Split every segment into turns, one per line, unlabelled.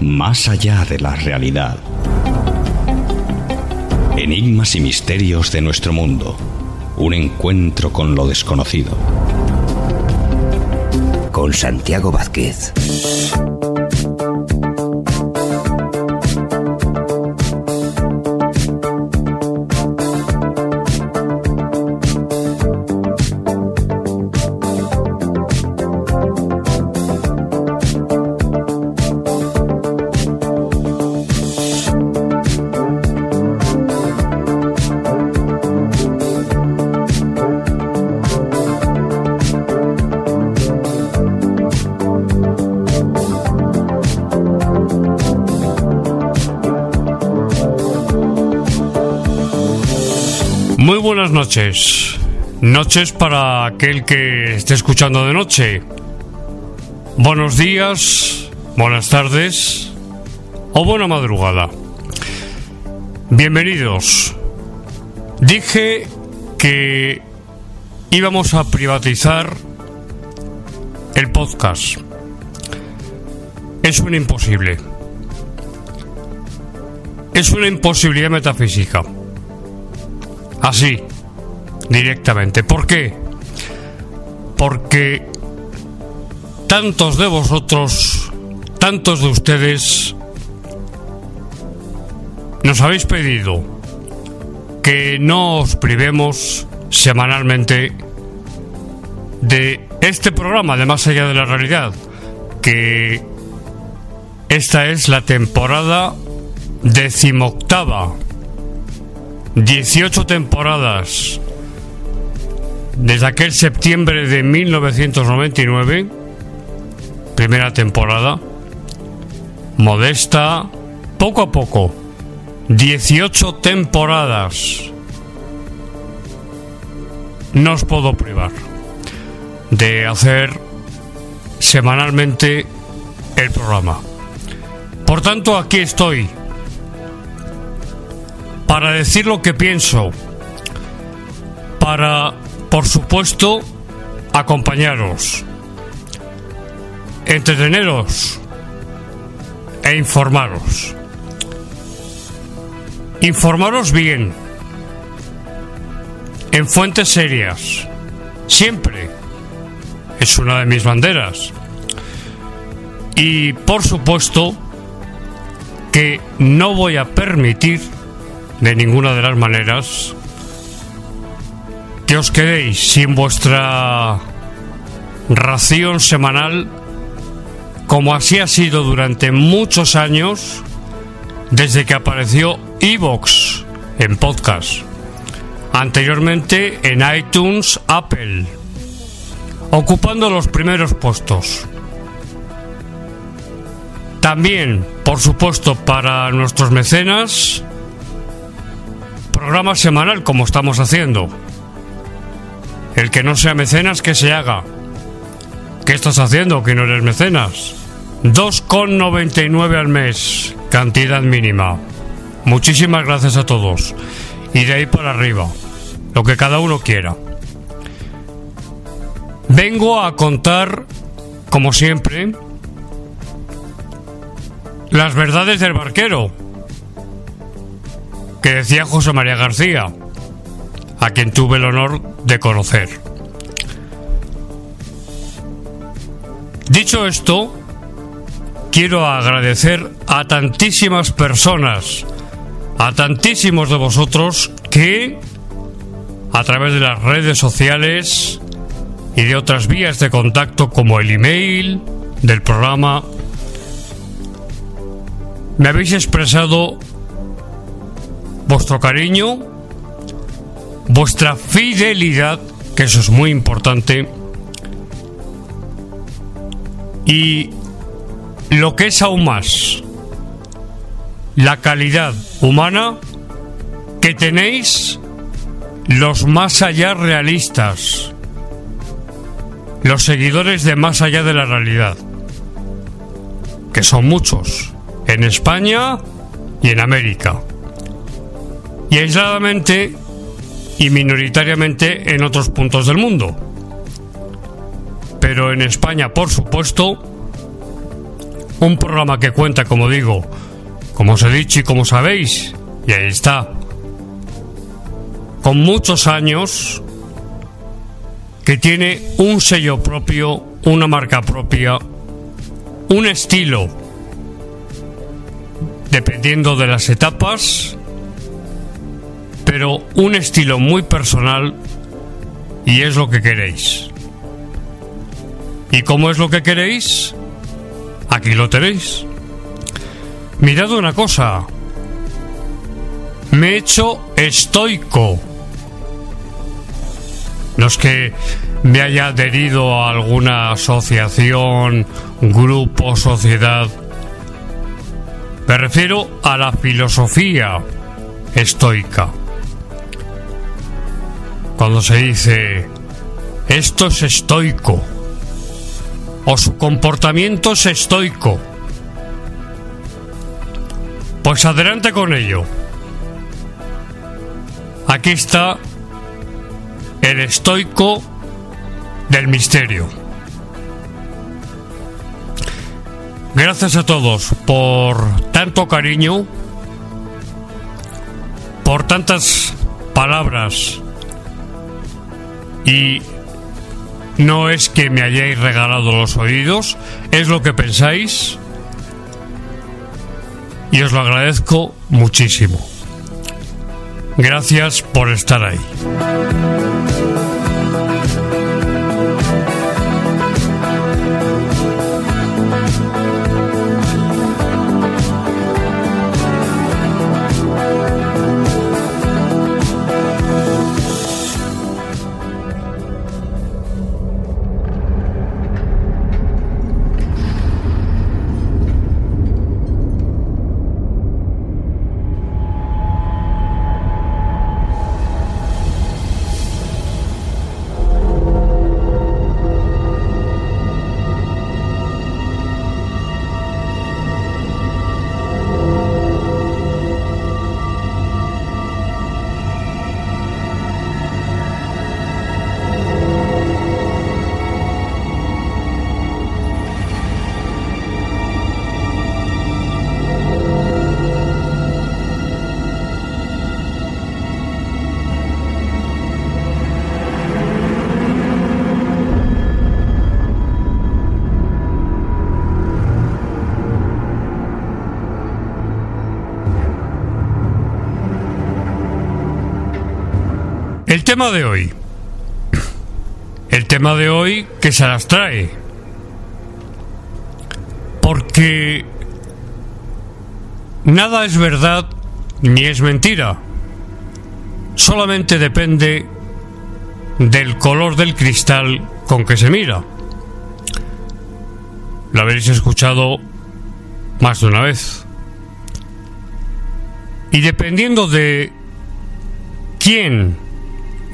Más allá de la realidad. Enigmas y misterios de nuestro mundo. Un encuentro con lo desconocido.
con Santiago Vázquez.
Muy buenas noches. Noches para aquel que esté escuchando de noche. Buenos días, buenas tardes o buena madrugada. Bienvenidos. Dije que íbamos a privatizar el podcast. Es un imposible. Es una imposibilidad metafísica. Así, directamente. ¿Por qué? Porque tantos de vosotros, tantos de ustedes, nos habéis pedido que no os privemos semanalmente de este programa de Más allá de la realidad, que esta es la temporada decimoctava 18 temporadas desde aquel septiembre de 1999, primera temporada, modesta, poco a poco, 18 temporadas. No os puedo privar de hacer semanalmente el programa. Por tanto, aquí estoy para decir lo que pienso, para, por supuesto, acompañaros, entreteneros e informaros. Informaros bien, en fuentes serias, siempre. Es una de mis banderas. Y, por supuesto, que no voy a permitir de ninguna de las maneras que os quedéis sin vuestra ración semanal como así ha sido durante muchos años desde que apareció Evox en podcast. Anteriormente en iTunes Apple, ocupando los primeros puestos. También, por supuesto, para nuestros mecenas, programa semanal como estamos haciendo. El que no sea mecenas, que se haga. ¿Qué estás haciendo que no eres mecenas? 2,99 al mes, cantidad mínima. Muchísimas gracias a todos. Y de ahí para arriba, lo que cada uno quiera. Vengo a contar, como siempre, las verdades del barquero. Que decía José María García, a quien tuve el honor de conocer. Dicho esto, quiero agradecer a tantísimas personas, a tantísimos de vosotros que a través de las redes sociales y de otras vías de contacto como el email del programa me habéis expresado vuestro cariño, vuestra fidelidad, que eso es muy importante, y lo que es aún más, la calidad humana que tenéis los más allá realistas, los seguidores de más allá de la realidad, que son muchos, en España y en América, y aisladamente y minoritariamente en otros puntos del mundo. Pero en España, por supuesto, un programa que cuenta, como digo, como os he dicho y como sabéis, y ahí está, con muchos años, que tiene un sello propio, una marca propia, un estilo, dependiendo de las etapas, pero un estilo muy personal y es lo que queréis. ¿Y cómo es lo que queréis? Aquí lo tenéis. Mirad una cosa. Me he hecho estoico. No es que me haya adherido a alguna asociación, grupo, sociedad. Me refiero a la filosofía estoica. Cuando se dice, esto es estoico, o su comportamiento es estoico, pues adelante con ello. Aquí está el estoico del misterio. Gracias a todos por tanto cariño, por tantas palabras y no es que me hayáis regalado los oídos, es lo que pensáis y os lo agradezco muchísimo. Gracias por estar ahí. El tema de hoy. El tema de hoy que se las trae. Porque nada es verdad ni es mentira. Solamente depende del color del cristal con que se mira. Lo habréis escuchado más de una vez. Y dependiendo de quién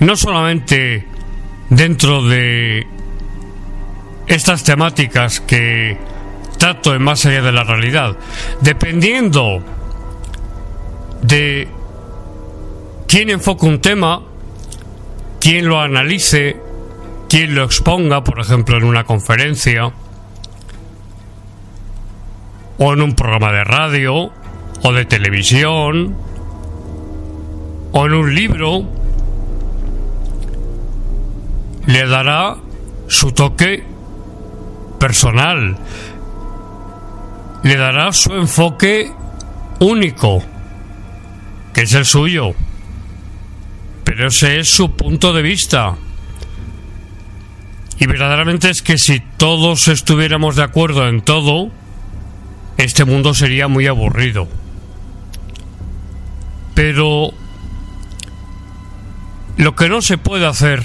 no solamente dentro de estas temáticas que trato en más allá de la realidad, dependiendo de quién enfoca un tema, quién lo analice, quién lo exponga, por ejemplo, en una conferencia, o en un programa de radio, o de televisión, o en un libro, le dará su toque personal, le dará su enfoque único, que es el suyo. Pero ese es su punto de vista. Y verdaderamente es que si todos estuviéramos de acuerdo en todo, este mundo sería muy aburrido. Pero lo que no se puede hacer,